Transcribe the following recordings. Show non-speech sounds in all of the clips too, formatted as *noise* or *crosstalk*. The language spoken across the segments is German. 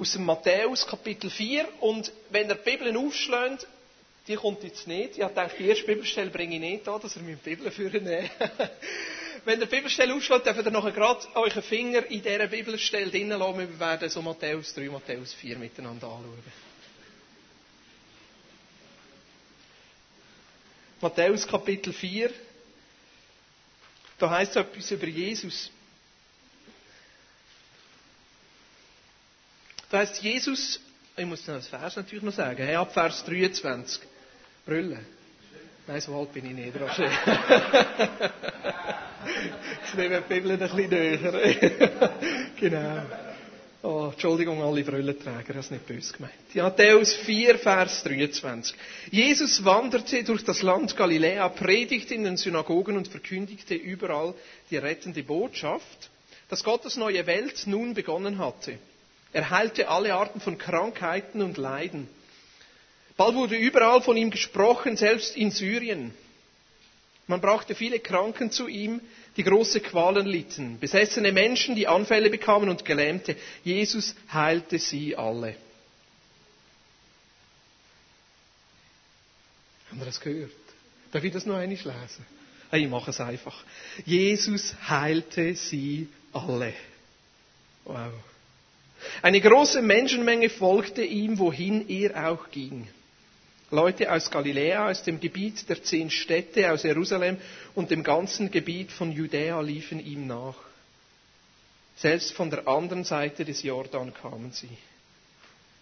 aus dem Matthäus Kapitel 4 und wenn ihr die Bibel aufschlägt, die kommt jetzt nicht. Ich dachte, die erste Bibelstelle bringe ich nicht an, dass ihr meine Bibel führen *laughs* wenn ihr Bibelstelle aufschlägt, dürft ihr nachher gerade euren Finger in dieser Bibelstelle drinnen lassen. Wir werden so Matthäus 3, Matthäus 4 miteinander anschauen. Matthäus Kapitel 4. Da heißt es etwas über Jesus. Da heißt Jesus, ich muss das Vers natürlich noch sagen, hey, ab Vers 23. Brüllen. Nein, so alt bin ich nicht, Roger. *laughs* Jetzt nehmen die Bibel ein bisschen näher. *laughs* genau. Oh, Entschuldigung, alle Brillenträger, das ist nicht böse gemeint. Matthäus 4, Vers 23. Jesus wanderte durch das Land Galiläa, predigte in den Synagogen und verkündigte überall die rettende Botschaft, dass Gottes neue Welt nun begonnen hatte. Er heilte alle Arten von Krankheiten und Leiden. Bald wurde überall von ihm gesprochen, selbst in Syrien. Man brachte viele Kranken zu ihm, die große Qualen litten, besessene Menschen, die Anfälle bekamen und Gelähmte. Jesus heilte sie alle. Haben wir das gehört? Darf ich das noch einmal lesen? Ich mache es einfach. Jesus heilte sie alle. Wow. Eine große Menschenmenge folgte ihm, wohin er auch ging. Leute aus Galiläa, aus dem Gebiet der zehn Städte, aus Jerusalem und dem ganzen Gebiet von Judäa liefen ihm nach. Selbst von der anderen Seite des Jordan kamen sie.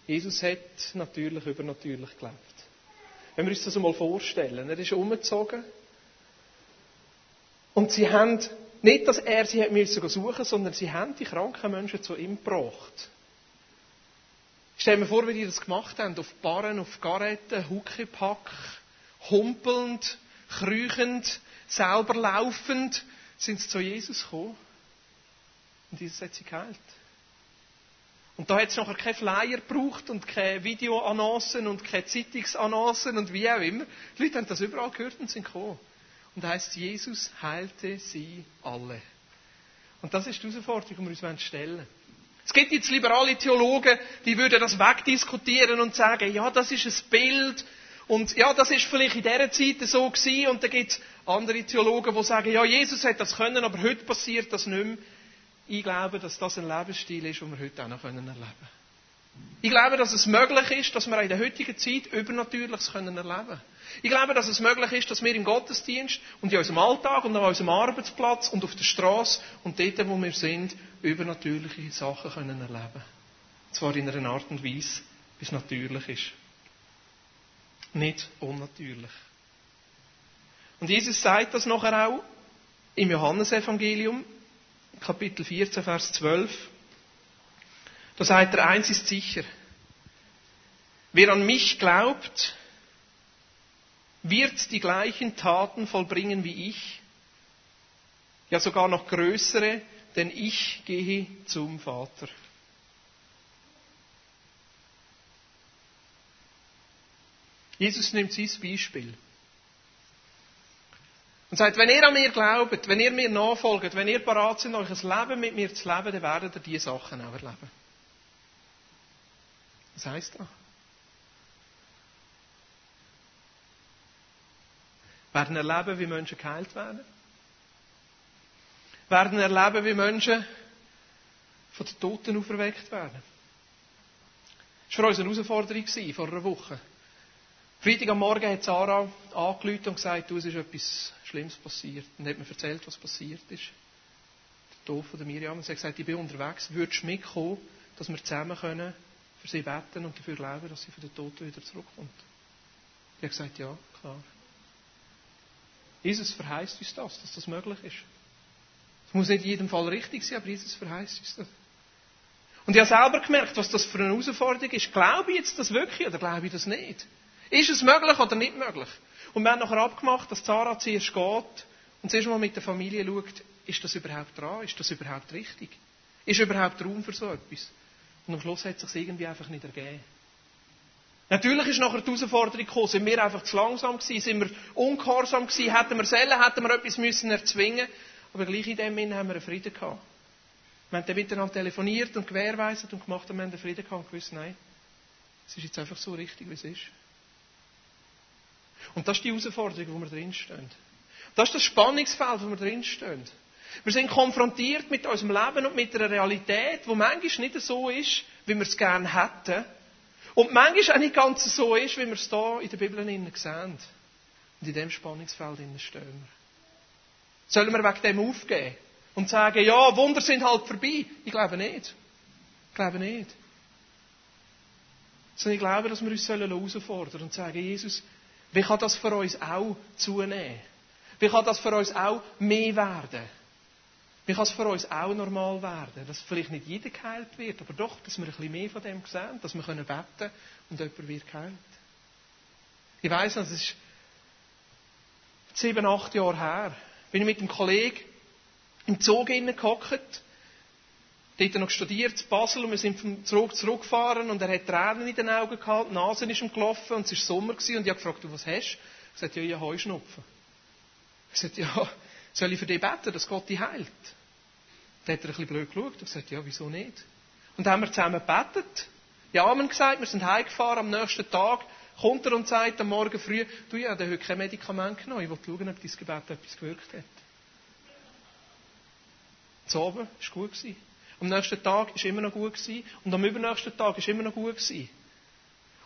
Jesus hat natürlich übernatürlich gelebt. Wenn wir uns das einmal vorstellen, er ist umgezogen und sie haben nicht, dass er sie hat müssen suchen, sondern sie haben die kranken Menschen zu ihm gebracht. Stell mir vor, wie die das gemacht haben. Auf Barren, auf Garetten, Huckepack, humpelnd, krüchend, selber laufend, sind sie zu Jesus gekommen. Und Jesus hat sie geheilt. Und da hat es nachher keine Flyer gebraucht und keine Videoannoncen und keine Zeitungsannoncen und wie auch immer. Die Leute haben das überall gehört und sind gekommen. Und heißt, Jesus heilte sie alle. Und das ist die Herausforderung, die wir uns stellen wollen. Es gibt jetzt liberale Theologen, die würden das wegdiskutieren und sagen, ja, das ist ein Bild und ja, das ist vielleicht in dieser Zeit so gewesen und dann gibt es andere Theologen, die sagen, ja, Jesus hat das können, aber heute passiert das nicht mehr. Ich glaube, dass das ein Lebensstil ist, den wir heute auch noch erleben können. Ich glaube, dass es möglich ist, dass wir in der heutigen Zeit Übernatürliches erleben können. Ich glaube, dass es möglich ist, dass wir im Gottesdienst und in unserem Alltag und an unserem Arbeitsplatz und auf der Straße und dort, wo wir sind, übernatürliche Sachen können erleben können. Zwar in einer Art und Weise, wie es natürlich ist. Nicht unnatürlich. Und Jesus sagt das nachher auch im Johannesevangelium, Kapitel 14, Vers 12. Da sagt er, eins ist sicher. Wer an mich glaubt, wird die gleichen Taten vollbringen wie ich, ja sogar noch größere, denn ich gehe zum Vater. Jesus nimmt sein Beispiel und sagt, wenn ihr an mir glaubt, wenn ihr mir nachfolgt, wenn ihr bereit seid, euch ein Leben mit mir zu leben, dann werdet ihr diese Sachen auch erleben. Was heißt das? Werden erleben, wie Menschen geheilt werden. Werden erleben, wie Menschen von den Toten auferweckt werden. Das war für uns eine Herausforderung vor einer Woche. Freitag am Morgen hat Sarah angerufen und gesagt, es ist etwas Schlimmes passiert. Und hat mir erzählt, was passiert ist. Der Tod von der Miriam. Und sie hat gesagt, ich bin unterwegs, würdest du mitkommen, dass wir zusammen können für sie beten und dafür glauben, dass sie von den Toten wieder zurückkommt. Ich habe gesagt, ja, klar. Jesus verheißt uns das, dass das möglich ist. Es muss nicht in jedem Fall richtig sein, aber Jesus verheißt uns das. Und ich habe selber gemerkt, was das für eine Herausforderung ist. Glaube ich jetzt das wirklich oder glaube ich das nicht? Ist es möglich oder nicht möglich? Und wir haben nachher abgemacht, dass Sarah zuerst geht und zuerst mal mit der Familie schaut, ist das überhaupt dran? Ist das überhaupt richtig? Ist überhaupt Raum für so etwas? Und am Schluss hat es sich irgendwie einfach nicht ergeben. Natürlich ist nachher die Herausforderung gekommen, sind wir einfach zu langsam gewesen, sind wir ungehorsam gewesen, hätten wir selber, hätten wir etwas müssen erzwingen, aber gleich in dem Sinne haben wir einen Frieden gehabt. Wir haben dann miteinander telefoniert und gewährweisert und gemacht und wir haben den Frieden gehabt und gewusst, nein, es ist jetzt einfach so richtig, wie es ist. Und das ist die Herausforderung, wo wir drinstehen. Das ist das Spannungsfeld, wo wir drinstehen. Wir sind konfrontiert mit unserem Leben und mit einer Realität, die manchmal nicht so ist, wie wir es gerne hätten. Und manchmal auch nicht ganz so ist, wie wir es hier in der Bibel sehen. Und in diesem Spannungsfeld stehen wir. Sollen wir wegen dem aufgeben und sagen, ja, Wunder sind halt vorbei? Ich glaube nicht. Ich glaube nicht. Sondern ich glaube, dass wir uns herausfordern sollen und sagen, Jesus, wie kann das für uns auch zunehmen? Wie kann das für uns auch mehr werden? Wie kann es für uns auch normal werden? Dass vielleicht nicht jeder geheilt wird, aber doch, dass wir ein bisschen mehr von dem sehen, dass wir beten können und jemand wird geheilt. Ich weiss es ist sieben, acht Jahre her, bin ich mit einem Kollegen im Zug gehockt, dort noch studiert, in Basel, und wir sind vom Zug zurückgefahren, und er hat Tränen in den Augen gehabt, die Nase ist ihm gelaufen, und es war Sommer, gewesen, und ich habe gefragt, du, was hast du? Er sagt, ja, ich habe Heuschnupfen. Ich sagte, ja, soll ich für dich beten, dass Gott dich heilt? Dann hat er ein bisschen blöd geschaut und gesagt, ja, wieso nicht? Und dann haben wir zusammen gebetet. Ja, Amen gesagt, wir sind heimgefahren am nächsten Tag, kommt er und sagt am Morgen früh, du, ich habe heute kein Medikament genommen, ich will schauen, ob dein Gebet etwas gewirkt hat. Zu oben war gut. Gewesen. Am nächsten Tag war immer noch gut. Gewesen. Und am übernächsten Tag war immer noch gut. Gewesen.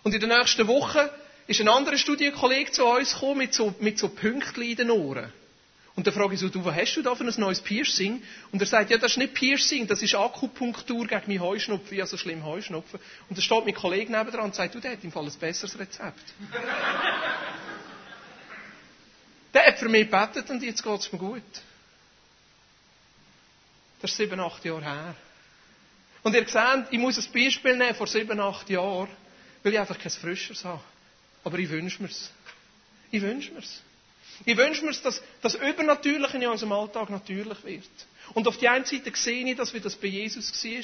Und in der nächsten Woche ist ein anderer Studienkollege zu uns gekommen mit so, mit so Pünktchen in den Ohren. Und dann frage ich so, du, was hast du da für ein neues Piercing? Und er sagt, ja, das ist nicht Piercing, das ist Akupunktur gegen meinen Heuschnupfen, ja, so schlimm Heuschnupfen. Und da steht mein Kollege nebendran und sagt, du, der hat im Fall ein besseres Rezept. *laughs* der hat für mich gebetet und jetzt geht es mir gut. Das ist sieben, acht Jahre her. Und ihr seht, ich muss ein Beispiel nehmen vor sieben, acht Jahren, weil ich einfach kein Frischeres habe. Aber ich wünsche mir's. Ich wünsche mir's. Ich wünsche mir, dass das Übernatürliche in unserem Alltag natürlich wird. Und auf die einen Seite sehe ich, dass wie das bei Jesus war.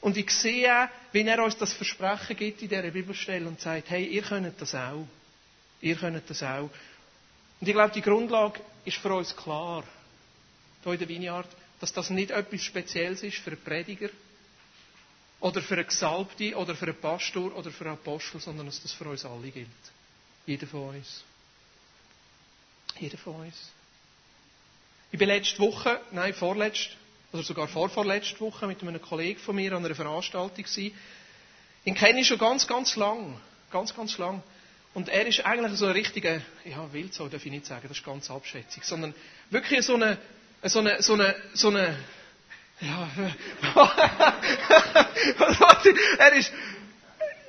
Und ich sehe auch, wie er uns das Versprechen gibt in dieser Bibelstelle und sagt, hey, ihr könnt das auch. Ihr könnt das auch. Und ich glaube, die Grundlage ist für uns klar, hier in der Vineyard, dass das nicht etwas Spezielles ist für einen Prediger oder für einen Gesalbten oder für einen Pastor oder für einen Apostel, sondern dass das für uns alle gilt. Jeder von uns. Jeder von uns. Ich bin letzte Woche, nein, vorletzte, oder sogar vorvorletzte Woche mit einem Kollegen von mir an einer Veranstaltung gewesen. Den kenne ich schon ganz, ganz lang. Ganz, ganz lang. Und er ist eigentlich so ein richtiger, ja, Wildsau darf ich nicht sagen, das ist ganz abschätzig, sondern wirklich so eine, so eine, so eine, so eine, ja, *laughs* er ist,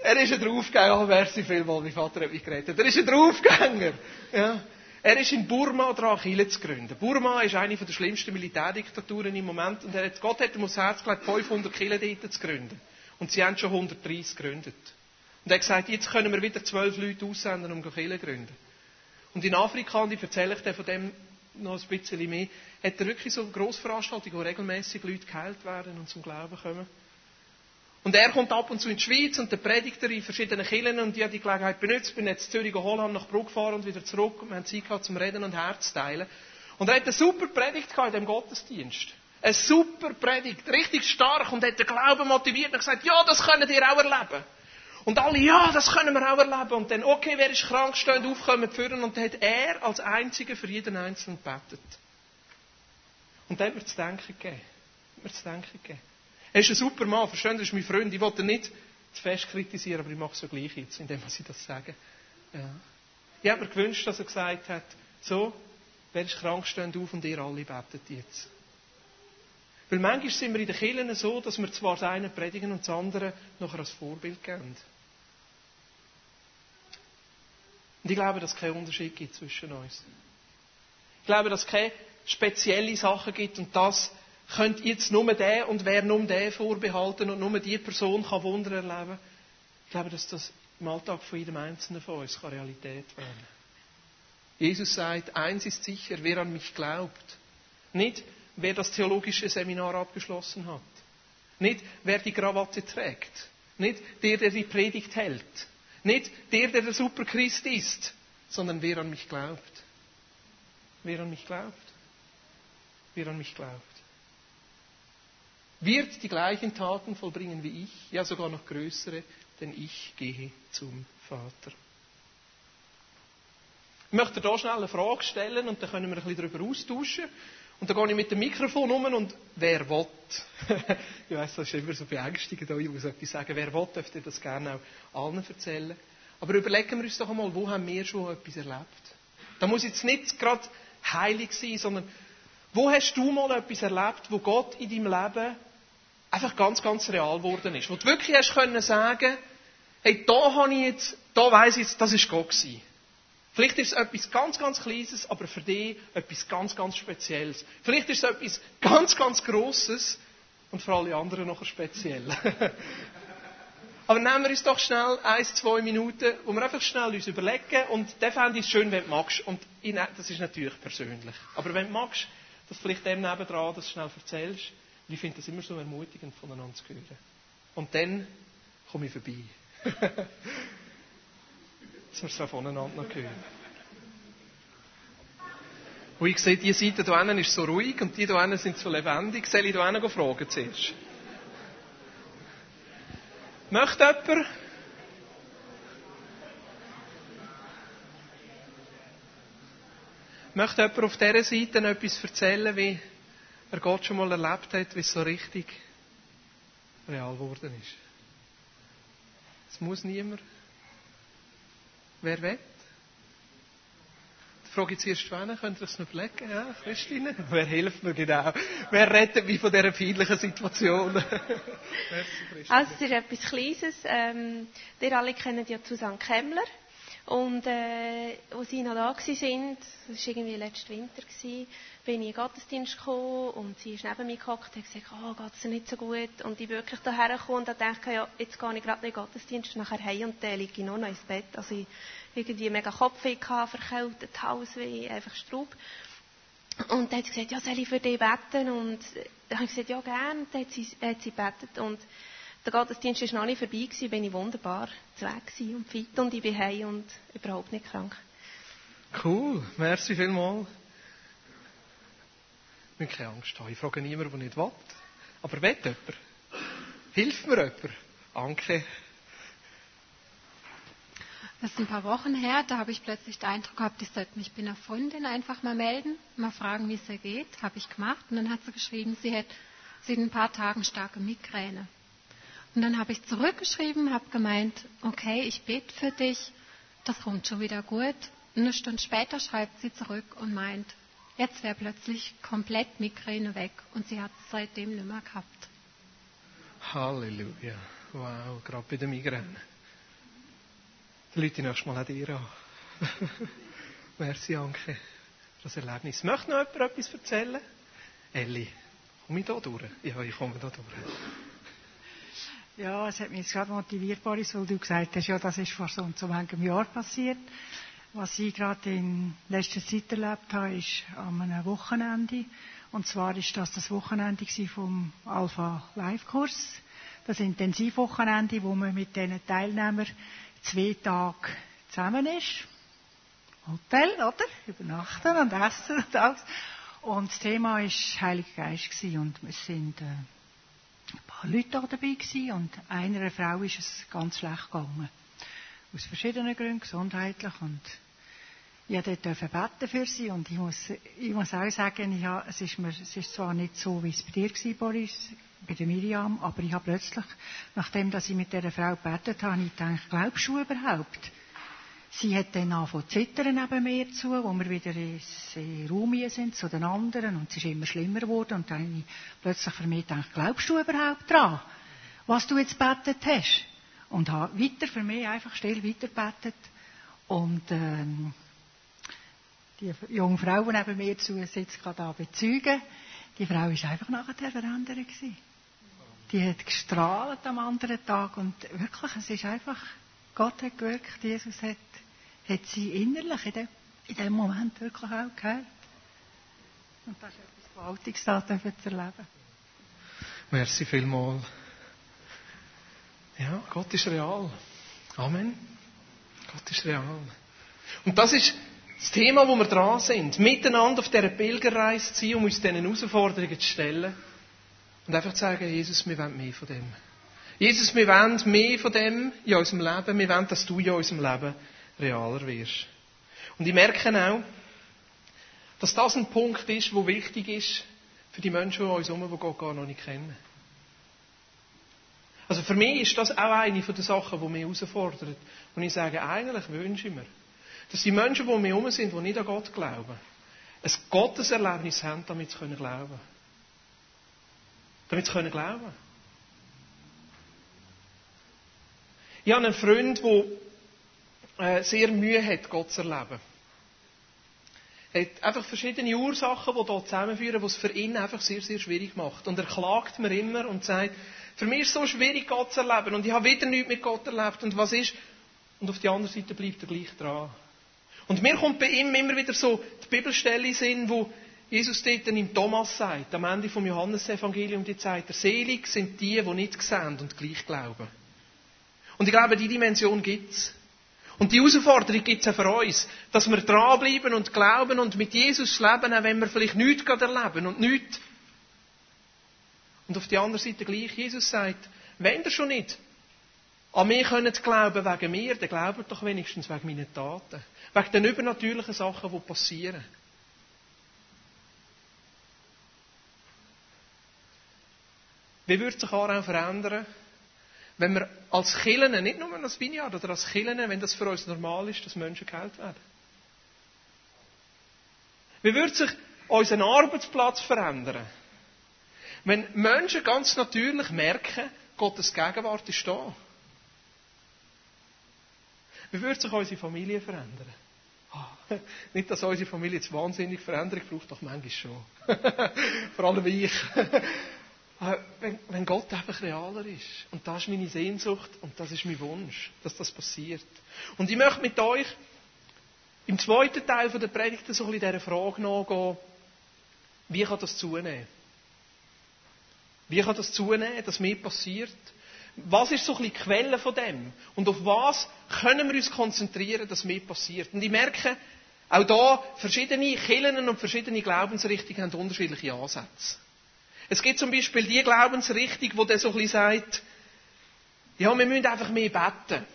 er ist ein Draufgänger, oh, merci vielmal, mein Vater hat mich geredet. Er ist ein Draufgänger, ja. Er ist in Burma dran, Chile zu gründen. Burma ist eine der schlimmsten Militärdiktaturen im Moment und er hat, Gott hat ihm aufs Herz gelegt, 500 Chile dort zu gründen. Und sie haben schon 130 gegründet. Und er hat gesagt, jetzt können wir wieder zwölf Leute aussenden, um Chile zu gründen. Und in Afrika, und ich erzähle euch von dem noch ein bisschen mehr, hat er wirklich so eine Grossveranstaltung, wo regelmäßig Leute geheilt werden und zum Glauben kommen. Und er kommt ab und zu in die Schweiz und der Predigt in verschiedenen Kirchen und ich habe die Gelegenheit benutzt, bin jetzt Zürich Holland nach Bruck gefahren und wieder zurück und wir haben Zeit gehabt zum Reden und Herz teilen. Und er hat eine super Predigt gehabt in dem Gottesdienst. Eine super Predigt, richtig stark und hat den Glauben motiviert und gesagt, ja, das könnt ihr auch erleben. Und alle, ja, das können wir auch erleben. Und dann, okay, wer ist krank, stehend aufkommen, führen. Und dann hat er als Einziger für jeden Einzelnen gebetet. Und dann hat mir zu denken gegeben. Hat mir zu denken gegeben. Er ist ein super Mann, verstehen das ist mein Freund. Ich wollte ihn nicht zu fest kritisieren, aber ich mache es so gleich jetzt, indem ich das sage. Ja. Ich habe mir gewünscht, dass er gesagt hat, so, wer ist krank, steht auf und ihr alle betet jetzt. Weil manchmal sind wir in den Kirchen so, dass wir zwar das eine predigen und das andere nachher als Vorbild geben. Und ich glaube, dass es keinen Unterschied gibt zwischen uns. Ich glaube, dass es keine spezielle Sachen gibt und das könnte jetzt nur der und wer nur der vorbehalten und nur die Person kann Wunder erleben. Ich glaube, dass das im Alltag von jedem Einzelnen von uns kann Realität werden Jesus sagt, eins ist sicher, wer an mich glaubt. Nicht, wer das theologische Seminar abgeschlossen hat. Nicht, wer die Krawatte trägt. Nicht der, der die Predigt hält. Nicht der, der der Superchrist ist. Sondern wer an mich glaubt. Wer an mich glaubt. Wer an mich glaubt. Wird die gleichen Taten vollbringen wie ich, ja sogar noch größere, denn ich gehe zum Vater. Ich möchte hier schnell eine Frage stellen und dann können wir ein bisschen darüber austauschen. Und dann gehe ich mit dem Mikrofon um und wer will. *laughs* ich weiss, das ist immer so beängstigend, ich muss etwas sagen. Wer will, dürfte das gerne auch allen erzählen. Aber überlegen wir uns doch einmal, wo haben wir schon etwas erlebt? Da muss jetzt nicht gerade heilig sein, sondern wo hast du mal etwas erlebt, wo Gott in deinem Leben einfach ganz, ganz real geworden ist? Wo du wirklich hast können sagen, hey, da habe ich jetzt, da weiss ich jetzt, das ist Gott gewesen. Vielleicht ist es etwas ganz, ganz Kleines, aber für dich etwas ganz, ganz Spezielles. Vielleicht ist es etwas ganz, ganz Grosses und für alle anderen noch speziell. *laughs* aber nehmen wir uns doch schnell ein, zwei Minuten, wo wir einfach schnell uns überlegen und dann fände ich es schön, wenn du magst. Und das ist natürlich persönlich. Aber wenn du magst, dass vielleicht dem nebendran das schnell erzählst, ich finde das immer so ermutigend, voneinander zu hören. Und dann komme ich vorbei. *laughs* dass wir es voneinander noch hören. Und ich sehe, die Seite hier hinten ist so ruhig und die hier hinten sind so lebendig. Soll ich hier hinten fragen zuerst? Möchte jemand? Möchte jemand auf dieser Seite etwas erzählen, wie er Gott schon mal erlebt hat, wie es so richtig real geworden ist? Es muss niemand. Wer will? Die Frage jetzt erst wann, könnt ihr es noch überlegen? Ja, Christine? *laughs* Wer hilft mir genau? Wer rettet mich von dieser peinlichen Situation? *laughs* Merci, also es ist etwas Kleines. Ähm, ihr alle kennen ja Susanne Kemmler. Und äh, als sie noch da waren, das war irgendwie letzten Winter, gewesen, bin ich in den Gottesdienst gekommen und sie ist neben mir gehockt und hat gesagt, oh, geht es nicht so gut. Und ich wirklich daher gekommen und dachte, ja, jetzt gehe ich gerade in den Gottesdienst, nachher heim und dann liege ich noch ins Bett. Also ich irgendwie mega Kopfweh gehabt, verkältet, Halsweh, einfach Straub. Und dann hat sie gesagt, ja, soll ich für dich beten? Und dann habe ich gesagt, ja, gerne. Dann hat sie, hat sie betet und der Gottesdienst war noch nicht vorbei, gewesen, bin ich wunderbar zu Weg und fit und ich bin heim und überhaupt nicht krank. Cool, merci vielmals. Ich will keine Angst haben. Ich frage niemanden, der nicht will. Aber will jemand? Hilft mir jemand? Anke. Das ist ein paar Wochen her, da habe ich plötzlich den Eindruck gehabt, ich sollte mich bei einer Freundin einfach mal melden, mal fragen, wie es ihr geht. Habe ich gemacht. Und dann hat sie geschrieben, sie hätte sie in ein paar Tagen starke Migräne. Und dann habe ich zurückgeschrieben, habe gemeint, okay, ich bete für dich, das kommt schon wieder gut. Eine Stunde später schreibt sie zurück und meint, jetzt wäre plötzlich komplett Migräne weg und sie hat es seitdem nicht mehr gehabt. Halleluja. Wow, gerade bei der Migräne. Leute nächstes Mal auch dir *laughs* an. Merci, Anke, das Erlebnis. Möchte noch jemand etwas erzählen? Elli, komme ich da durch? Ja, ich komme da durch. Ja, es hat mich jetzt gerade motiviert, Boris, weil du gesagt hast, ja, das ist vor so und so einem Jahr passiert. Was ich gerade in letzter Zeit erlebt habe, ist an einem Wochenende. Und zwar ist das das Wochenende vom Alpha Live Kurs. Das Intensivwochenende, wo man mit diesen Teilnehmern zwei Tage zusammen ist. Hotel, oder? Übernachten und essen und alles. Und das Thema war Heiliger Geist und wir sind äh, Leute da dabei gewesen und einer Frau ist es ganz schlecht gegangen. Aus verschiedenen Gründen, gesundheitlich und ich durfte beten für sie und ich muss, ich muss auch sagen, ich habe, es, ist mir, es ist zwar nicht so, wie es bei dir war, Boris, bei der Miriam, aber ich habe plötzlich, nachdem dass ich mit dieser Frau gebetet habe, ich gedacht, glaubst du überhaupt? Sie hat dann angefangen zu zittern neben mir zu, wo wir wieder ins Raum sind, zu den anderen, und es ist immer schlimmer geworden, und dann habe ich plötzlich für mich gedacht, glaubst du überhaupt dran, was du jetzt betet hast? Und habe weiter für mich einfach still weiterbetet. Und, ähm, die junge Frau, die neben mir zu sitzt, gerade da bezeugen, die Frau ist einfach nachher verändert gewesen. Die hat gestrahlt am anderen Tag und wirklich, es ist einfach, Gott hat gewirkt, Jesus hat hat sie innerlich in dem, Moment wirklich auch gehört. Und das ist etwas Gewaltiges, da zu erleben. Merci vielmals. Ja, Gott ist real. Amen. Gott ist real. Und das ist das Thema, wo wir dran sind. Miteinander auf dieser Pilgerreise zu sein, um uns diesen Herausforderungen zu stellen. Und einfach zu sagen, Jesus, wir wollen mehr von dem. Jesus, wir wollen mehr von dem in unserem Leben. Wir wollen, dass du in unserem Leben realer wirst. Und ich merke auch, dass das ein Punkt ist, der wichtig ist für die Menschen um uns herum, die Gott gar noch nicht kennen. Also für mich ist das auch eine der Sachen, die mich herausfordert. Und ich sage, eigentlich wünsche ich mir, dass die Menschen, die um mich herum sind, die nicht an Gott glauben, ein Gotteserlebnis haben, damit sie glauben können. Damit sie glauben können. Ich habe einen Freund, der sehr Mühe hat, Gott zu erleben. Er hat einfach verschiedene Ursachen, die hier zusammenführen, die es für ihn einfach sehr, sehr schwierig macht. Und er klagt mir immer und sagt, für mich ist es so schwierig, Gott zu erleben. Und ich habe wieder nichts mit Gott erlebt. Und was ist? Und auf der anderen Seite bleibt er gleich dran. Und mir kommt bei ihm immer wieder so die Bibelstelle in Sinn, wo Jesus dort im Thomas sagt, am Ende vom Johannesevangelium, die sagt er, selig sind die, die nicht sehen und gleich glauben. Und ich glaube, die Dimension gibt's. Und die Herausforderung gibt's auch für uns, dass wir dranbleiben und glauben und mit Jesus leben, auch wenn wir vielleicht nichts erleben und nichts. Und auf der anderen Seite gleich, Jesus sagt, wenn ihr schon nicht an mich könnt glauben wegen mir, dann glaubt doch wenigstens wegen meinen Taten. Wegen den übernatürlichen Sachen, die passieren. Wie würde sich auch verändern, wenn wir als Killen, nicht nur als Vineyard, oder als Killen, wenn das für uns normal ist, dass Menschen geheilt werden? Wie würde sich unser Arbeitsplatz verändern? Wenn Menschen ganz natürlich merken, Gottes Gegenwart ist da. Wie würde sich unsere Familie verändern? Oh, *laughs* nicht, dass unsere Familie jetzt wahnsinnig Veränderung braucht, doch manchmal schon. *laughs* Vor allem ich. Wenn, wenn Gott einfach realer ist. Und das ist meine Sehnsucht und das ist mein Wunsch, dass das passiert. Und ich möchte mit euch im zweiten Teil der Predigt so ein bisschen dieser Frage nachgehen, wie kann das zunehmen? Wie kann das zunehmen, dass mehr passiert? Was ist so ein bisschen die Quelle von dem? Und auf was können wir uns konzentrieren, dass mehr passiert? Und ich merke, auch da, verschiedene Kirchen und verschiedene Glaubensrichtungen haben unterschiedliche Ansätze. Es gibt zum Beispiel die Glaubensrichtung, wo der so ein sagt, ja, wir müssen einfach mehr beten.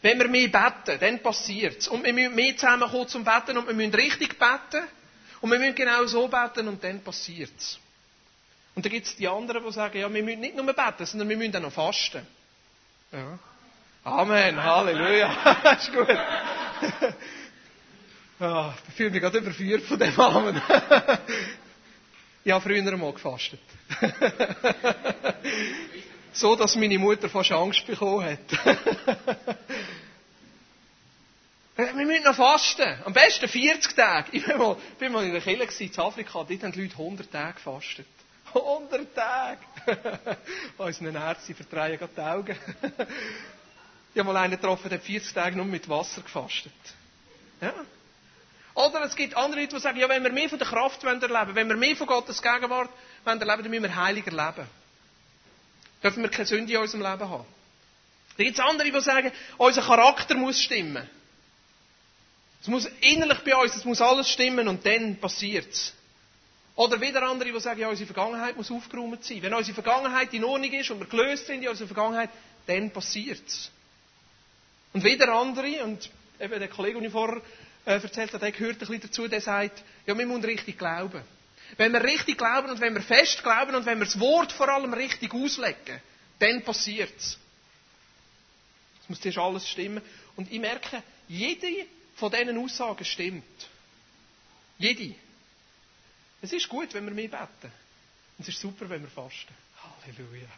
Wenn wir mehr beten, dann passiert es. Und wir müssen mehr zusammenkommen zum Beten und wir müssen richtig beten. Und wir müssen genau so beten und dann passiert es. Und dann gibt es die anderen, die sagen, ja, wir müssen nicht nur beten, sondern wir müssen auch noch fasten. Ja. Amen, Halleluja. *laughs* ist gut. ja, *laughs* ich fühle mich gerade überführt von dem Amen. *laughs* ich habe früher mal gefastet. *laughs* so, dass meine Mutter fast Angst bekommen hat. *laughs* Wir müssen noch fasten. Am besten 40 Tage. Ich bin mal, bin mal in der Kirche in Afrika, dort haben die Leute 100 Tage gefastet. *laughs* 100 Tage! Unseren Ärzten verdrehen gerade die Augen. ich habe mal einen getroffen, der hat 40 Tage nur mit Wasser gefastet. Ja? Oder es gibt andere Leute, die sagen, ja, wenn wir mehr von der Kraft erleben wollen, wenn wir mehr von Gottes Gegenwart erleben wollen, dann müssen wir heiliger leben. Dürfen wir keine Sünde in unserem Leben haben. Dann gibt es andere, die sagen, unser Charakter muss stimmen. Es muss innerlich bei uns, es muss alles stimmen und dann passiert es. Oder wieder andere, die sagen, ja, unsere Vergangenheit muss aufgeräumt sein. Wenn unsere Vergangenheit in Ordnung ist und wir gelöst sind in unserer Vergangenheit, dann passiert es. Und wieder andere, und eben der Kollege, den ich vorher äh, erzählt habe, der gehört ein bisschen dazu, der sagt, ja, wir müssen richtig glauben. Wenn wir richtig glauben und wenn wir fest glauben und wenn wir das Wort vor allem richtig auslegen, dann passiert es. Es muss zuerst alles stimmen. Und ich merke, jede von diesen Aussagen stimmt. Jede. Es ist gut, wenn wir mehr beten. Und es ist super, wenn wir fasten. Halleluja.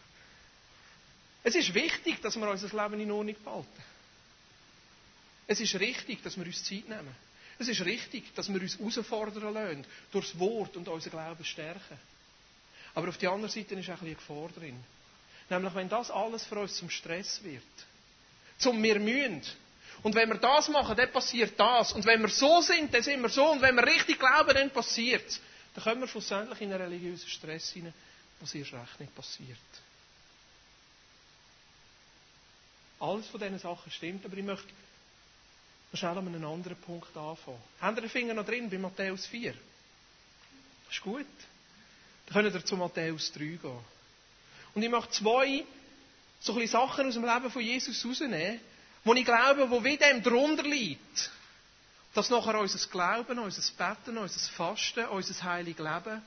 Es ist wichtig, dass wir unser Leben in Ordnung behalten. Es ist richtig, dass wir uns Zeit nehmen. Es ist richtig, dass wir uns herausfordern lassen, durch das Wort und unseren Glauben stärken. Aber auf der anderen Seite ist auch ein bisschen Gefahr drin. Nämlich, wenn das alles für uns zum Stress wird, zum wir mühen. Und wenn wir das machen, dann passiert das. Und wenn wir so sind, dann sind wir so. Und wenn wir richtig glauben, dann passiert es dann kommen wir schlussendlich in einen religiösen Stress hinein, was erst recht nicht passiert. Alles von diesen Sachen stimmt, aber ich möchte schnell an einem anderen Punkt anfangen. Haben ihr den Finger noch drin bei Matthäus 4? Das ist gut. Dann könnt ihr zu Matthäus 3 gehen. Und ich möchte zwei so ein Sachen aus dem Leben von Jesus rausnehmen, wo ich glaube, wo wie dem drunter liegt, dass nachher unser Glauben, unser Betten, unser Fasten, unser heiliges Leben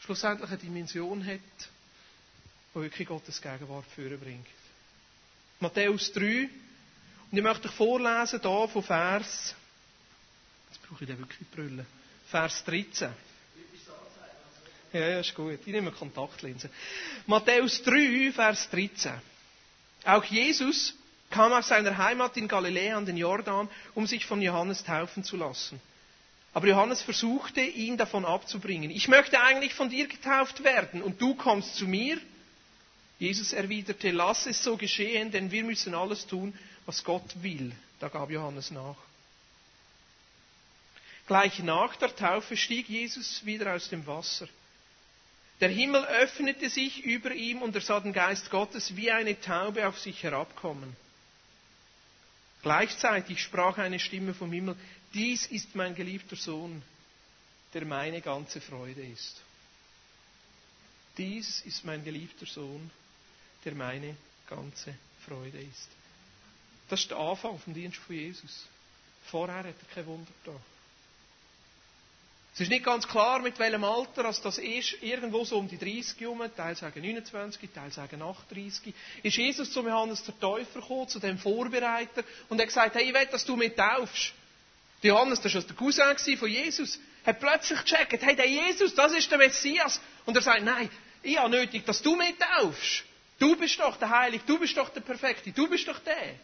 schlussendlich eine Dimension hat, die wirklich Gottes Gegenwart führen bringt. Matthäus 3, und ich möchte euch vorlesen hier von Vers, jetzt brauche ich den wirklich brüllen, Vers 13. Ja, ja, ist gut. Ich nehme Kontaktlinsen. Matthäus 3, Vers 13. Auch Jesus kam aus seiner Heimat in Galiläa an den Jordan, um sich von Johannes taufen zu lassen. Aber Johannes versuchte, ihn davon abzubringen. Ich möchte eigentlich von dir getauft werden und du kommst zu mir? Jesus erwiderte, lass es so geschehen, denn wir müssen alles tun, was Gott will. Da gab Johannes nach. Gleich nach der Taufe stieg Jesus wieder aus dem Wasser. Der Himmel öffnete sich über ihm und er sah den Geist Gottes wie eine Taube auf sich herabkommen. Gleichzeitig sprach eine Stimme vom Himmel, dies ist mein geliebter Sohn, der meine ganze Freude ist. Dies ist mein geliebter Sohn, der meine ganze Freude ist. Das ist der Anfang vom Dienst von Jesus. Vorher hat er kein Wunder da. Es ist nicht ganz klar, mit welchem Alter als das ist. Irgendwo so um die 30 herum, Teil sagen 29, Teil sagen 38. Ist Jesus zum Johannes der Täufer gekommen, zu dem Vorbereiter, und er gesagt, hey, ich will, dass du mich taufst. Johannes, das war der Cousin von Jesus, hat plötzlich gecheckt, hey, der Jesus, das ist der Messias. Und er sagt, nein, ich habe nötig, dass du mich taufst. Du bist doch der Heilige, du bist doch der Perfekte, du bist doch der.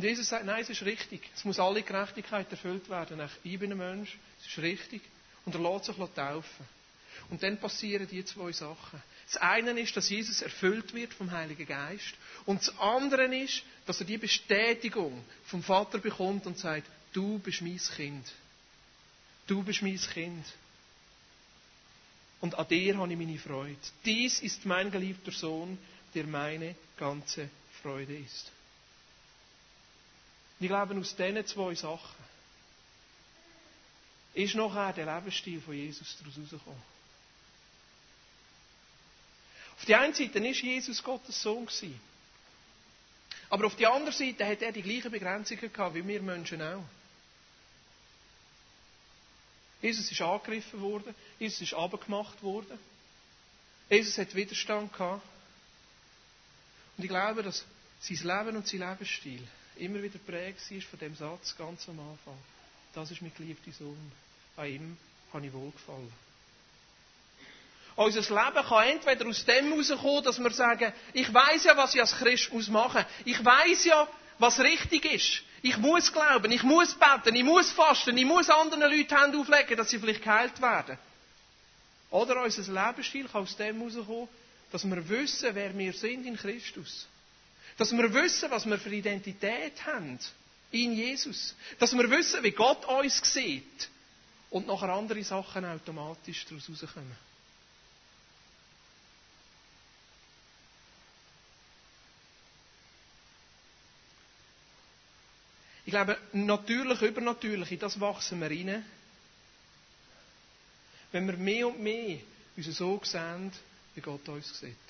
Und Jesus sagt, nein, es ist richtig. Es muss alle Gerechtigkeit erfüllt werden. Ich bin ein Mensch, es ist richtig. Und er lässt sich taufen. Und dann passieren die zwei Sachen. Das eine ist, dass Jesus erfüllt wird vom Heiligen Geist. Und das andere ist, dass er die Bestätigung vom Vater bekommt und sagt, du bist mein Kind. Du bist mein Kind. Und an dir habe ich meine Freude. Dies ist mein geliebter Sohn, der meine ganze Freude ist. Ich glaube, aus diesen zwei Sachen ist nachher der Lebensstil von Jesus daraus herausgekommen. Auf der einen Seite ist Jesus Gottes Sohn. Aber auf der anderen Seite hat er die gleichen Begrenzungen gehabt wie wir Menschen auch. Jesus ist angegriffen worden, Jesus ist abgemacht worden. Jesus hat Widerstand gehabt. Und ich glaube, dass sein Leben und sein Lebensstil immer wieder prägt war von dem Satz ganz am Anfang. Das ist mein geliebter Sohn. An ihm habe ich wohlgefallen. Unser Leben kann entweder aus dem herauskommen, dass wir sagen, ich weiß ja, was ich als Christ muss. Ich weiß ja, was richtig ist. Ich muss glauben, ich muss beten, ich muss fasten, ich muss anderen Leuten Hände auflegen, dass sie vielleicht geheilt werden. Oder unser Lebensstil kann aus dem herauskommen, dass wir wissen, wer wir sind in Christus. Dass wir wissen, was wir für Identität haben in Jesus. Dass wir wissen, wie Gott uns sieht. Und nachher andere Sachen automatisch daraus rauskommen. Ich glaube, natürlich, übernatürlich, in das wachsen wir rein. Wenn wir mehr und mehr uns so sehen, wie Gott uns sieht.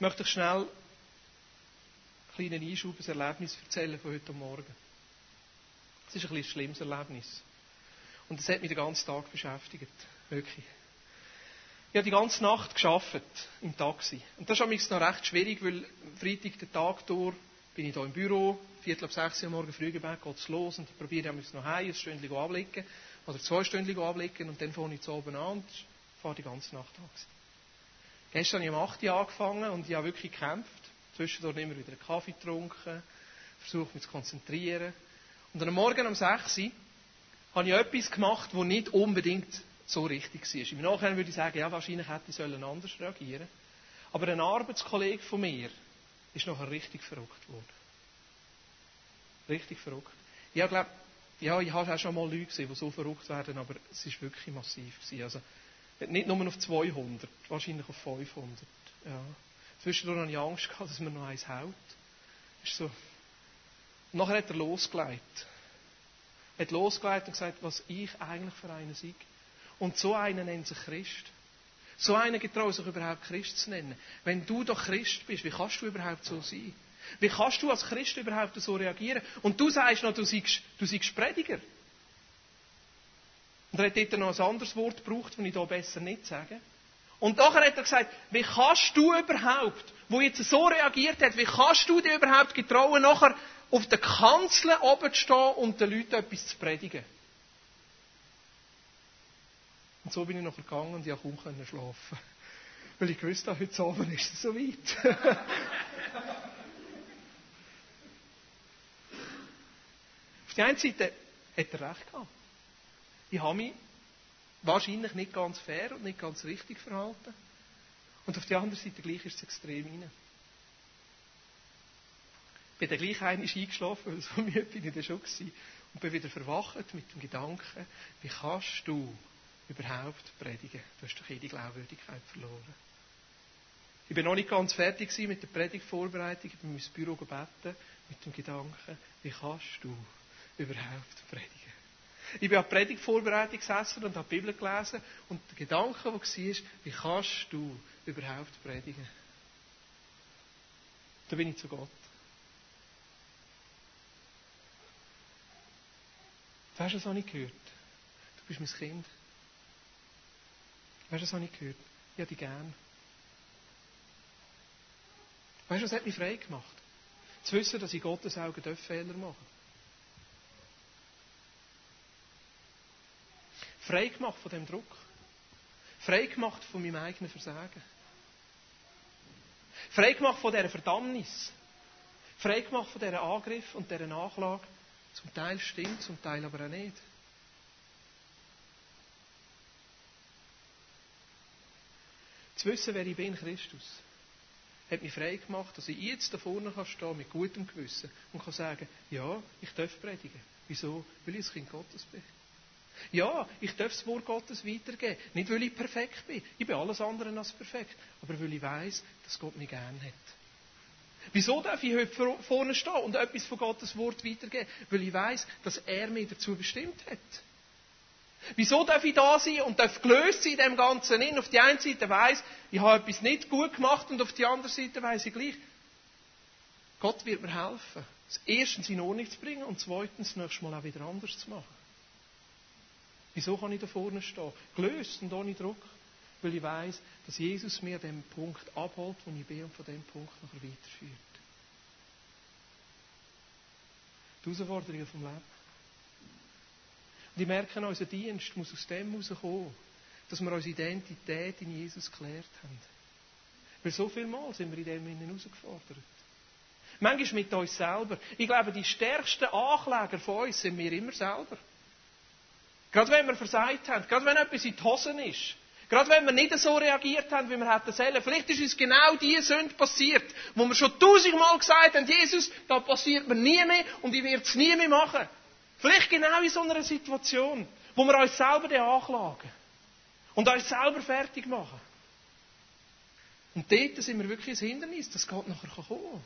Ich möchte euch schnell einen kleinen Einschub, ein Erlebnis erzählen von heute Morgen. Es ist ein, ein schlimmes Erlebnis. Und es hat mich den ganzen Tag beschäftigt. Wirklich. Ich habe die ganze Nacht geschafft im Taxi. Und das ist noch recht schwierig, weil Freitag den Tag durch bin ich hier im Büro, Viertel ab sechs Uhr morgen früh geht es los und ich probiere ich noch heim, ein Stündchen ablegen oder zwei Stunden ablegen und dann fange ich zu oben an und fahre die ganze Nacht an. Gestern habe ich um 8 Uhr angefangen und ich habe wirklich gekämpft. Zwischendurch immer wieder einen Kaffee getrunken, versucht mich zu konzentrieren. Und am Morgen um 6 Uhr habe ich etwas gemacht, das nicht unbedingt so richtig war. Im Nachhinein würde ich sagen, ja, wahrscheinlich hätte ich anders reagieren Aber ein Arbeitskollege von mir ist nachher richtig verrückt worden. Richtig verrückt. Ich glaube, ja, ich habe auch schon mal Leute gesehen, die so verrückt werden, aber es war wirklich massiv. Also, nicht nur auf 200, wahrscheinlich auf 500. Ja. Zwischendurch hatte ich Angst, gehabt, dass man noch eins haut. Ist so. Nachher hat er losgelegt. Er hat losgelegt und gesagt, was ich eigentlich für einen sei. Und so einen nennt sich Christ. So einen getraut sich überhaupt Christ zu nennen. Wenn du doch Christ bist, wie kannst du überhaupt so sein? Wie kannst du als Christ überhaupt so reagieren? Und du sagst noch, du seist, du seist Prediger. Und er hat dort noch ein anderes Wort gebraucht, das ich hier besser nicht sage. Und nachher hat er gesagt, wie kannst du überhaupt, wo jetzt so reagiert hat, wie kannst du dir überhaupt getrauen, nachher auf der Kanzel oben zu stehen und den Leuten etwas zu predigen? Und so bin ich noch gegangen und ich konnte kaum schlafen. *laughs* Weil ich gewusst habe, heute Abend ist es soweit. *laughs* auf der einen Seite hat er recht gehabt. Ich habe mich wahrscheinlich nicht ganz fair und nicht ganz richtig verhalten. Und auf der anderen Seite gleich ist es extrem rein. Bin dann gleich einmal eingeschlafen, weil so *laughs* müde bin ich dann schon gewesen. Und bin wieder verwacht mit dem Gedanken, wie kannst du überhaupt predigen? Du hast doch jede Glaubwürdigkeit verloren. Ich bin noch nicht ganz fertig mit der Predigtvorbereitung. Ich bin in mein Büro gebeten mit dem Gedanken, wie kannst du überhaupt predigen? Ich bin an die Predigtvorbereitung gesessen und habe die Bibel gelesen und der Gedanke, der war, wie kannst du überhaupt predigen? Da bin ich zu Gott. Du, was habe ich gehört? Du bist mein Kind. Du, was habe ich gehört? Ich habe dich gern. Weißt du, was hat mich frei gemacht? Zu wissen, dass ich Gottes Augen Fehler machen darf. Frei gemacht von dem Druck. Frei gemacht von meinem eigenen Versagen. Frei gemacht von dieser Verdammnis. Frei gemacht von dieser Angriff und dieser Nachlage. Zum Teil stimmt, zum Teil aber auch nicht. Zu wissen, wer ich bin, Christus, hat mich frei gemacht, dass ich jetzt da vorne kann stehen mit gutem Gewissen und kann sagen, ja, ich darf predigen. Wieso? Weil ich ein Kind Gottes bin. Ja, ich darf das Wort Gottes weitergeben. Nicht, weil ich perfekt bin. Ich bin alles andere als perfekt. Aber weil ich weiß, dass Gott mich gern hat. Wieso darf ich heute vorne stehen und etwas von Gottes Wort weitergeben? Weil ich weiß, dass er mich dazu bestimmt hat. Wieso darf ich da sein und darf gelöst sein in dem Ganzen hin? Auf die einen Seite weiß ich habe etwas nicht gut gemacht und auf die andere Seite weiß ich gleich, Gott wird mir helfen, erstens in Ordnung zu bringen und zweitens das nächste Mal auch wieder anders zu machen. Wieso kann ich da vorne stehen? Gelöst und ohne Druck. Weil ich weiß, dass Jesus mir den Punkt abholt, wo ich bin und von dem Punkt nachher weiterführt. Die Herausforderungen vom Leben. Und ich merke, unser Dienst muss aus dem herauskommen, dass wir unsere Identität in Jesus geklärt haben. Weil so viel Mal sind wir in dem herausgefordert. Manchmal mit uns selber. Ich glaube, die stärksten Ankläger von uns sind wir immer selber. Gerade wenn wir versagt haben, gerade wenn etwas in die Hosen ist, gerade wenn wir nicht so reagiert haben, wie wir hätten sollen. Vielleicht ist uns genau diese Sünde passiert, wo wir schon tausendmal gesagt haben, Jesus, da passiert mir nie mehr und ich werde es nie mehr machen. Vielleicht genau in so einer Situation, wo wir uns selber anklagen und uns selber fertig machen. Und dort sind wir wirklich ein Hindernis, das geht nachher kommen.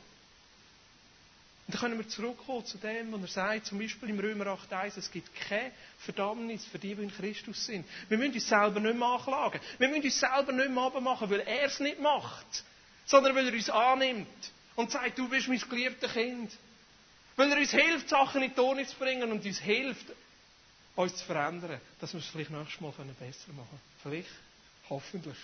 Und dann können wir zurückkommen zu dem, was er sagt, zum Beispiel im Römer 8,1, es gibt keine Verdammnis für die, die in Christus sind. Wir müssen uns selber nicht mehr anklagen. Wir müssen uns selber nicht mehr abmachen, weil er es nicht macht, sondern weil er uns annimmt und sagt, du bist mein geliebtes Kind. Weil er uns hilft, Sachen in die Ordnung zu bringen und uns hilft, uns zu verändern, dass wir es vielleicht nächstes Mal besser machen können. Vielleicht, hoffentlich.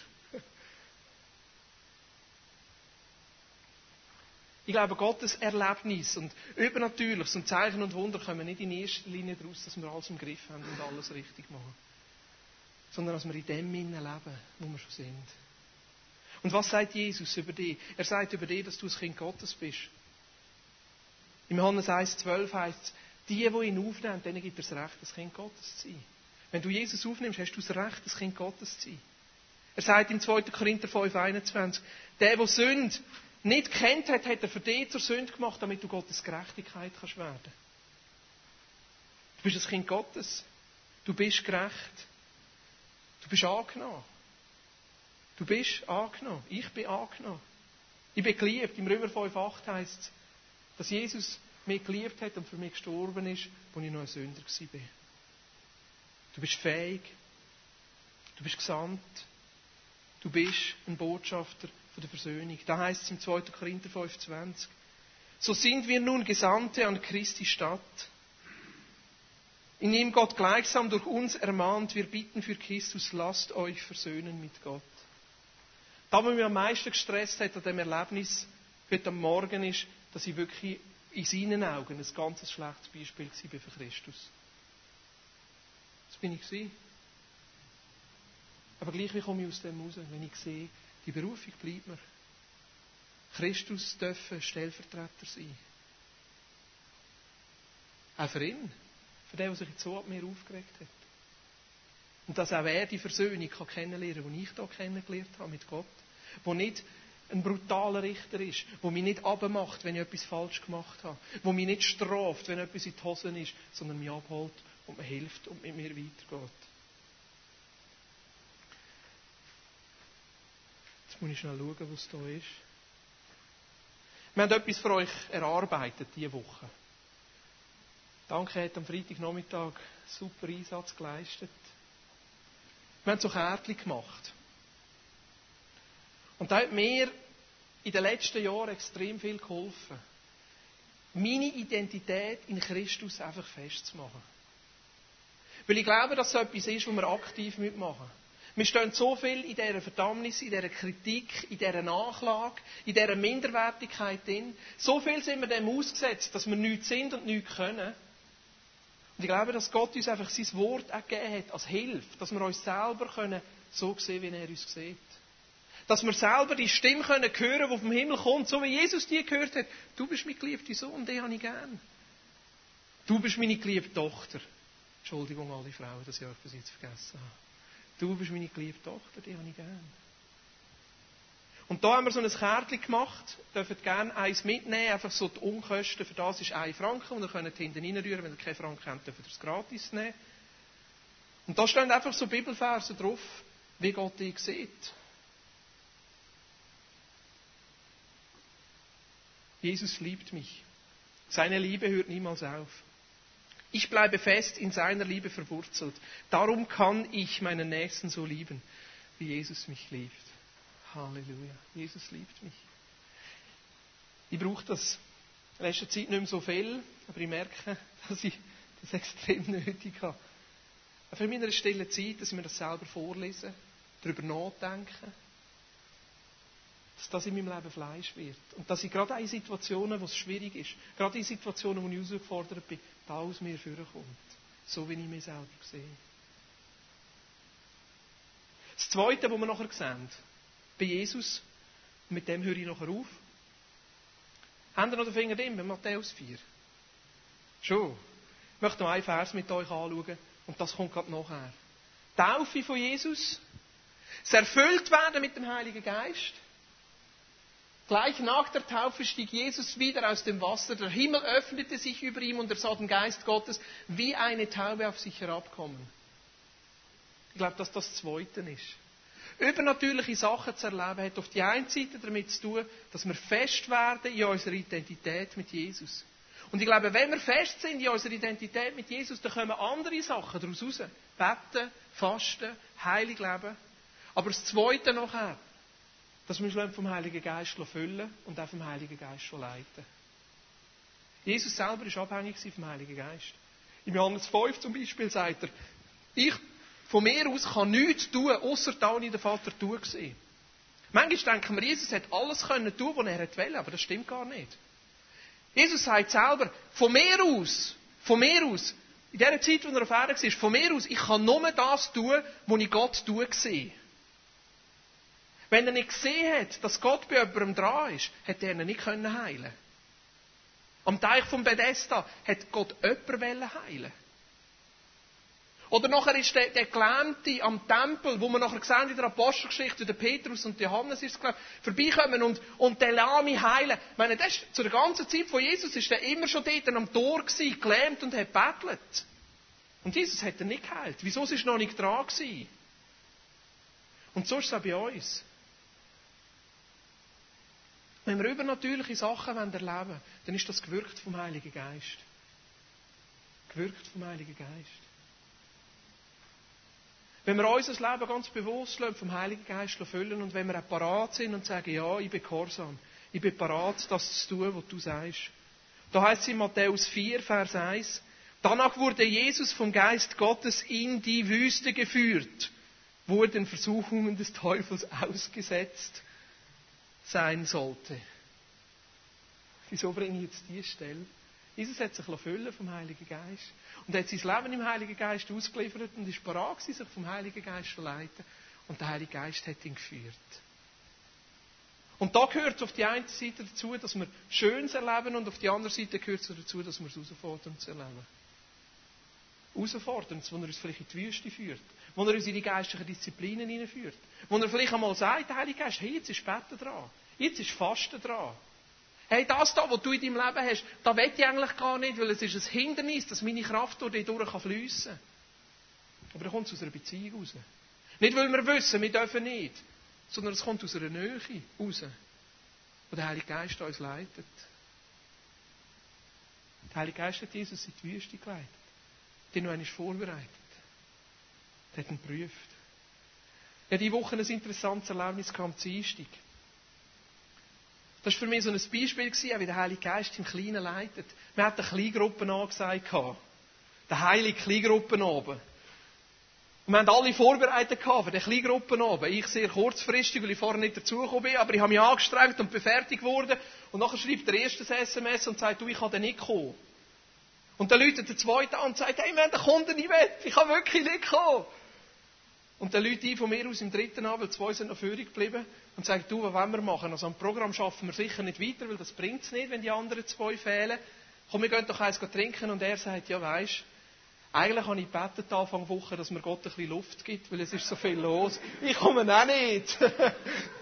Ich glaube, Gottes Erlebnis und Übernatürliches und Zeichen und Wunder kommen nicht in erster Linie daraus, dass wir alles im Griff haben und alles richtig machen. Sondern dass wir in dem Innen leben, wo wir schon sind. Und was sagt Jesus über dich? Er sagt über dich, dass du ein Kind Gottes bist. Im Johannes 1,12 heißt es, die, die ihn aufnehmen, denen gibt er das Recht, das Kind Gottes zu sein. Wenn du Jesus aufnimmst, hast du das Recht, das Kind Gottes zu sein. Er sagt im 2. Korinther 5,21, der, der Sünde nicht kennt hat, hat er für dich zur Sünde gemacht, damit du Gottes Gerechtigkeit kannst werden. Du bist ein Kind Gottes. Du bist gerecht. Du bist angenommen. Du bist angenommen. Ich bin angenommen. Ich bin geliebt. Im Römer 5,8 heißt es, dass Jesus mich geliebt hat und für mich gestorben ist, als ich noch ein Sünder war. Du bist fähig. Du bist gesandt. Du bist ein Botschafter von der Versöhnung. Da heißt es im 2. Korinther 5,20. So sind wir nun Gesandte an Christi Stadt. In ihm Gott gleichsam durch uns ermahnt, wir bitten für Christus, lasst euch versöhnen mit Gott. Da, was mich am meisten gestresst hat an dem Erlebnis heute am Morgen ist, dass ich wirklich in seinen Augen ein ganz schlechtes Beispiel war für Christus. Das bin ich gewesen. Aber gleich wie komme ich aus dem raus, wenn ich sehe, die Berufung bleibt mir. Christus dürfen Stellvertreter sein. Auch für ihn. Für den, der sich jetzt so an mir aufgeregt hat. Und dass auch er die Versöhnung kann kennenlernen kann, die ich hier kennengelernt habe mit Gott. Wo nicht ein brutaler Richter ist, wo mich nicht abmacht, wenn ich etwas falsch gemacht habe, wo mich nicht straft, wenn etwas in die Hosen ist, sondern mich abholt und mir hilft und mit mir weitergeht. Muss ich schnell schauen, was da ist. Wir haben etwas für euch erarbeitet diese Woche. Danke, hat am Freitagnachmittag super Einsatz geleistet. Wir haben so Kärtchen gemacht. Und da hat mir in den letzten Jahren extrem viel geholfen, meine Identität in Christus einfach festzumachen. Weil ich glaube, dass so etwas ist, wo wir aktiv mitmachen. Wir stehen so viel in dieser Verdammnis, in dieser Kritik, in dieser Nachlage, in dieser Minderwertigkeit drin. So viel sind wir dem ausgesetzt, dass wir nichts sind und nichts können. Und ich glaube, dass Gott uns einfach sein Wort auch gegeben hat als Hilfe, dass wir uns selber können so sehen, wie er uns sieht. Dass wir selber die Stimme können hören, die vom Himmel kommt, so wie Jesus die gehört hat. Du bist mein geliebter Sohn, den habe ich gern. Du bist meine geliebte Tochter. Entschuldigung, alle Frauen, dass ich das jetzt vergessen habe. Du bist meine geliebte Tochter, die habe ich gern. Und da haben wir so ein Kärtchen gemacht. Dürft gerne eins mitnehmen. Einfach so die Unkosten für das ist 1 Franken. Und ihr könnt hinten reinrühren. Wenn ihr keine Franken habt, dürft ihr es gratis nehmen. Und da stehen einfach so Bibelverse drauf, wie Gott dich sieht. Jesus liebt mich. Seine Liebe hört niemals auf. Ich bleibe fest in seiner Liebe verwurzelt. Darum kann ich meinen Nächsten so lieben, wie Jesus mich liebt. Halleluja. Jesus liebt mich. Ich brauche das in letzter Zeit nicht mehr so viel, aber ich merke, *laughs* dass ich das extrem nötig habe. Für einer stillen Zeit, dass ich mir das selber vorlese, darüber nachdenke, dass das in meinem Leben Fleisch wird. Und dass ich gerade in Situationen, wo es schwierig ist, gerade in Situationen, wo ich herausgefordert bin, da aus mir vorkommt. So wie ich mich selber sehe. Das Zweite, was wir nachher sehen, bei Jesus, mit dem höre ich nachher auf. Haben ihr noch den Finger drin bei Matthäus 4? Schon. Ich möchte noch einen Vers mit euch anschauen und das kommt gerade nachher. Taufe von Jesus, das erfüllt werden mit dem Heiligen Geist, Gleich nach der Taufe stieg Jesus wieder aus dem Wasser, der Himmel öffnete sich über ihm und er sah den Geist Gottes wie eine Taube auf sich herabkommen. Ich glaube, dass das Zweite ist. Übernatürliche Sachen zu erleben hat auf die einen Seite damit zu tun, dass wir fest werden in unserer Identität mit Jesus. Und ich glaube, wenn wir fest sind in unserer Identität mit Jesus, dann kommen andere Sachen daraus raus. Beten, fasten, heilig leben. Aber das Zweite nachher, dass wir uns vom Heiligen Geist füllen und auch vom Heiligen Geist leiten. Jesus selber ist abhängig vom Heiligen Geist. Im Johannes 5 zum Beispiel sagt er, ich von mir aus kann nichts tun, außer da, ich den Vater tun gesehen. Manchmal denken wir, Jesus hat alles können tun, was er wollte, aber das stimmt gar nicht. Jesus sagt selber, von mir aus, von mir aus, in der Zeit, wo er auf Erden war, von mir aus, ich kann nur das tun, was ich Gott tun sehe. Wenn er nicht gesehen hat, dass Gott bei jemandem dran ist, hätte er ihn nicht heilen können Am Teich vom Bethesda hat Gott jemanden heilen Oder nachher ist der, der Gelähmte am Tempel, wo wir nachher sehen in der Apostelgeschichte, der Petrus und Johannes ist es, vorbeikommen und, und den Lami heilen. Ich meine, das ist, zu der ganzen Zeit von Jesus ist er immer schon dort am Tor gewesen, gelähmt und hat bettelt. Und Jesus hat er nicht geheilt. Wieso ist er noch nicht dran gewesen? Und so ist es auch bei uns. Wenn wir übernatürliche Sachen erleben wollen, dann ist das gewirkt vom Heiligen Geist. Gewirkt vom Heiligen Geist. Wenn wir unser Leben ganz bewusst vom Heiligen Geist füllen und wenn wir auch parat sind und sagen, ja, ich bin gehorsam, ich bin parat, das zu tun, was du sagst. Da heißt es in Matthäus 4, Vers 1, danach wurde Jesus vom Geist Gottes in die Wüste geführt, er den Versuchungen des Teufels *laughs* ausgesetzt sein sollte. Wieso bringe ich jetzt diese Stelle? Jesus hat sich füllen vom Heiligen Geist. Und hat sein Leben im Heiligen Geist ausgeliefert und ist bereit sich vom Heiligen Geist zu leiten. Und der Heilige Geist hat ihn geführt. Und da gehört es auf die eine Seite dazu, dass wir Schönes erleben und auf die andere Seite gehört es dazu, dass wir es Herausforderndes erleben. Herausforderndes, wo er uns vielleicht in die Wüste führt, wo er uns in die geistlichen Disziplinen hineinführt, wo er vielleicht einmal sagt, der Heilige Geist, hey, jetzt ist Betten dran, jetzt ist Fasten dran. Hey, das da, was du in deinem Leben hast, da will ich eigentlich gar nicht, weil es ist ein Hindernis, dass meine Kraft durch dich durch kann. Aber da kommt es aus einer Beziehung raus. Nicht, weil wir wissen, wir dürfen nicht, sondern es kommt aus einer Nähe raus, wo der Heilige Geist uns leitet. Der Heilige Geist hat Jesus in die Wüste geleitet. Den noch einmal vorbereitet. Der hat ihn geprüft. Ja, diese Woche ein interessantes Erlebnis kam zu Einstieg. Das war für mich so ein Beispiel, wie der Heilige Geist im Kleinen leitet. Wir hatten Kleingruppen angesagt. Der Heilige Kleingruppen oben. Und wir haben alle vorbereitet für die Kleingruppen oben. Ich sehr kurzfristig, weil ich vorher nicht dazugekommen bin, aber ich habe mich angestrengt und bin fertig geworden. Und nachher schreibt der erste SMS und sagt, du, ich kann nicht kommen. Und dann läutet der zweite an und sagt, hey, wir haben den Kunden nicht mit. Ich kann wirklich nicht kommen. Und dann Leute von mir aus im dritten an, weil zwei sind noch führig geblieben und sagen, du, was wollen wir machen? Also am Programm schaffen wir sicher nicht weiter, weil das bringt es nicht, wenn die anderen zwei fehlen. Komm, wir gehen doch eins trinken und er sagt, ja weisst, eigentlich habe ich gebetet Anfang Woche, dass mir Gott ein bisschen Luft gibt, weil es ist so viel los. Ich komme auch nicht. *laughs*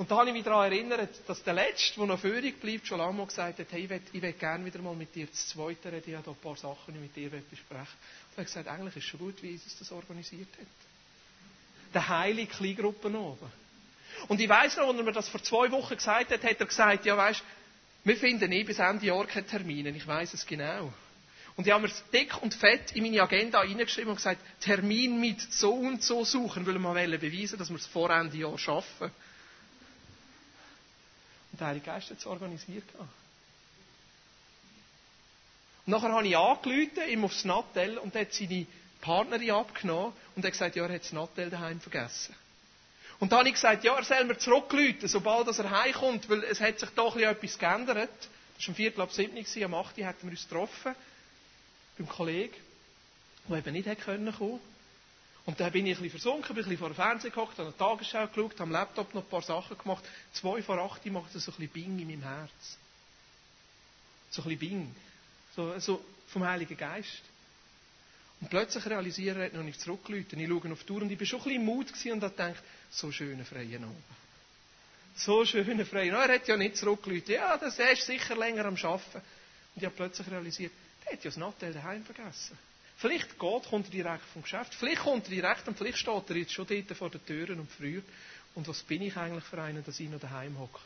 Und da habe ich mich daran erinnert, dass der Letzte, der noch führig bleibt, schon lange mal gesagt hat, hey, ich will, ich will gerne wieder mal mit dir zu zweit reden, ich habe ein paar Sachen, die ich mit dir besprechen. Und er hat gesagt, eigentlich ist es schon gut, wie Jesus das organisiert hat. Der heilige Kleingruppen oben. Und ich weiss noch, als er mir das vor zwei Wochen gesagt hat, hat er gesagt, ja weisst, wir finden eh bis Ende Jahr keine Termine. Ich weiss es genau. Und ich habe mir dick und fett in meine Agenda reingeschrieben und gesagt, Termin mit so und so suchen, weil wir beweisen dass wir es vor Ende Jahr schaffen. Der Heilige Geist hat es organisiert. Und nachher habe ich angerufen, ihm aufs Nattel, und er hat seine Partnerin abgenommen und hat gesagt, ja, er hat das Nattel daheim vergessen. Und dann habe ich gesagt, ja, er soll mir zurückrufen, sobald er heimkommt, weil es hat sich doch etwas geändert. Das war am Viertel ab 7 Uhr, am 8 Uhr hatten wir uns getroffen beim Kollegen, der eben nicht kommen können. Und dann bin ich ein bisschen versunken, bin ein bisschen vor dem Fernseher gehockt, habe eine Tagesschau geschaut, am Laptop noch ein paar Sachen gemacht. Zwei vor acht macht es so ein bisschen Bing in meinem Herz. So ein bisschen Bing. So, so vom Heiligen Geist. Und plötzlich realisiere ich, noch nicht zurückgelüht. Ich schaue auf die Tour und ich war schon ein bisschen Mut und habe gedacht, so schöne freie Abend. So schöne freie Abend. Er hat ja nicht zurückgelüht. Ja, das ist sicher länger am Arbeiten. Und ich habe plötzlich realisiert, er hat ja das Nattel daheim vergessen. Vielleicht geht, kommt er direkt vom Geschäft. Vielleicht kommt er direkt und vielleicht steht er jetzt schon dort vor den Türen und früher. Und was bin ich eigentlich für einen, dass ich noch daheim hocke?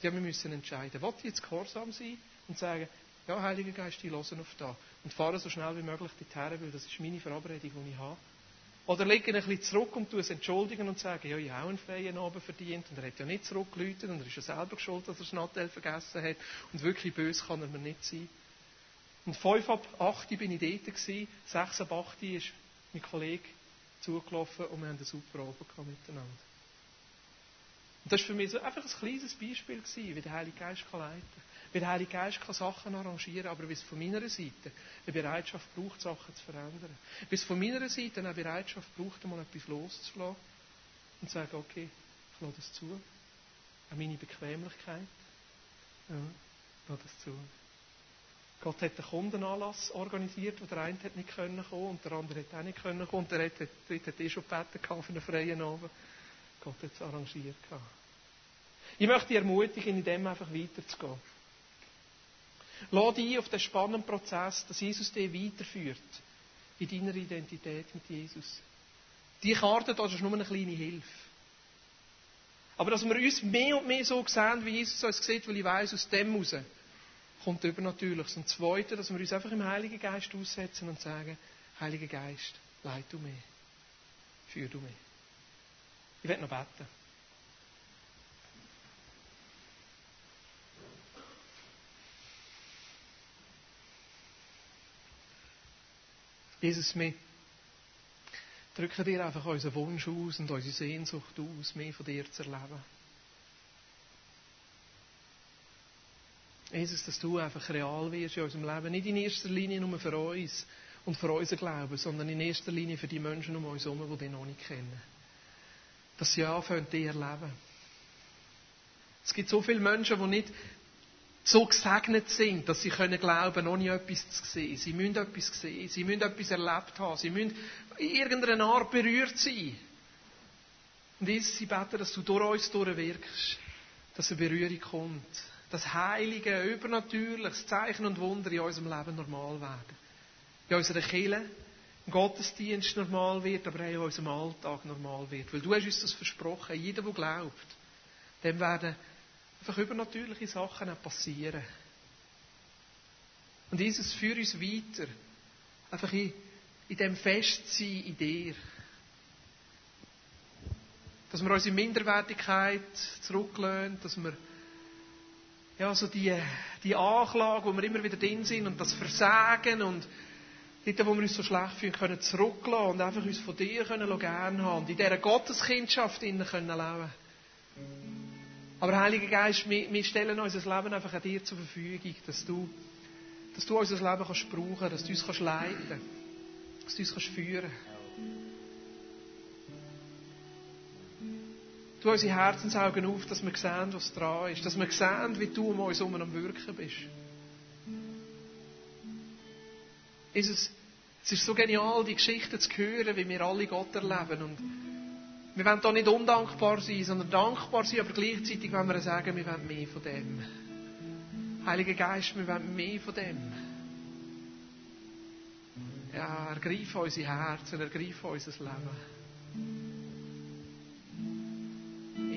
Ja, wir müssen entscheiden. Wollt ich jetzt gehorsam sein und sagen, ja, Heiliger Geist, ich höre auf da. Und fahre so schnell wie möglich dorthin, weil das ist meine Verabredung, die ich habe. Oder lege ein bisschen zurück und tue es entschuldigen und sage, ja, ich habe auch einen freien Abend verdient und er hat ja nicht zurückgelütet und er ist ja selber schuld, dass er das Nattel vergessen hat und wirklich böse kann er mir nicht sein. Und fünf ab acht bin ich dort gewesen, sechs ab acht ist mein Kollege zugelaufen und wir haben eine super Abend miteinander. Und das war für mich so einfach ein kleines Beispiel gewesen, wie der Heilige Geist kann leiten kann. Wie der Heilige Geist kann Sachen arrangieren, aber wie es von meiner Seite eine Bereitschaft braucht, Sachen zu verändern. Wie es von meiner Seite eine Bereitschaft braucht, einmal etwas loszulassen und zu sagen, okay, ich lasse das zu. An meine Bequemlichkeit. Ja, ich lasse das zu. Gott hat einen Kundenanlass organisiert, wo der eine hat nicht kommen und der andere hat auch nicht können kommen. Und der dritte hat eh schon gebeten für einen freien Abend. Gott hat es arrangiert. Ich möchte dich ermutigen, in dem einfach weiterzugehen. Lass dich auf den spannenden Prozess, dass Jesus dich weiterführt in deiner Identität mit Jesus. Die Karte das ist nur eine kleine Hilfe. Aber dass wir uns mehr und mehr so sehen, wie Jesus uns sieht, weil ich weiss, aus dem heraus kommt Übernatürliches. Und zweite, dass wir uns einfach im Heiligen Geist aussetzen und sagen, Heiliger Geist, leid du mir. Führ du mich. Ich werde noch beten. Jesus, wir drücken dir einfach unseren Wunsch aus und unsere Sehnsucht aus, mehr von dir zu erleben. Jesus, dass du einfach real wirst in unserem Leben. Nicht in erster Linie nur für uns und für unseren Glauben, sondern in erster Linie für die Menschen um uns herum, die dich noch nicht kennen. Dass sie anfangen, dich erleben. Es gibt so viele Menschen, die nicht so gesegnet sind, dass sie können glauben, ohne etwas zu sehen. Sie müssen etwas sehen, sie müssen etwas erlebt haben, sie müssen in irgendeiner Art berührt sein. Und Jesus, sie beten, dass du durch uns durchwirkst, dass eine Berührung kommt das Heilige, Übernatürliches, Zeichen und Wunder in unserem Leben normal werden. In unserer Kirche, im Gottesdienst normal wird, aber auch in unserem Alltag normal wird. Weil du hast uns das versprochen, jeder, der glaubt, dem werden einfach übernatürliche Sachen auch passieren. Und Jesus führt uns weiter, einfach in, in dem Festsein in dir. Dass wir unsere Minderwertigkeit zurücklehnen, dass wir ja, so die, die Anklage, wo wir immer wieder drin sind und das Versagen und dort, wo wir uns so schlecht fühlen, können zurücklassen und einfach uns von dir gerne haben und in dieser Gotteskindschaft innen können leben. Aber Heiliger Geist, wir, wir stellen unser Leben einfach an dir zur Verfügung, dass du, dass du unser Leben kannst brauchen, dass du uns kannst leiten, dass du uns kannst führen. Tu unsere Herzensaugen auf, dass wir sehen, was dran ist. Dass wir sehen, wie du um uns herum am Wirken bist. Jesus, es ist so genial, die Geschichten zu hören, wie wir alle Gott erleben. Und wir wollen da nicht undankbar sein, sondern dankbar sein, aber gleichzeitig wollen wir sagen, wir wollen mehr von dem. Heiliger Geist, wir wollen mehr von dem. Ja, ergreif unsere Herzen, ergreif unser Leben.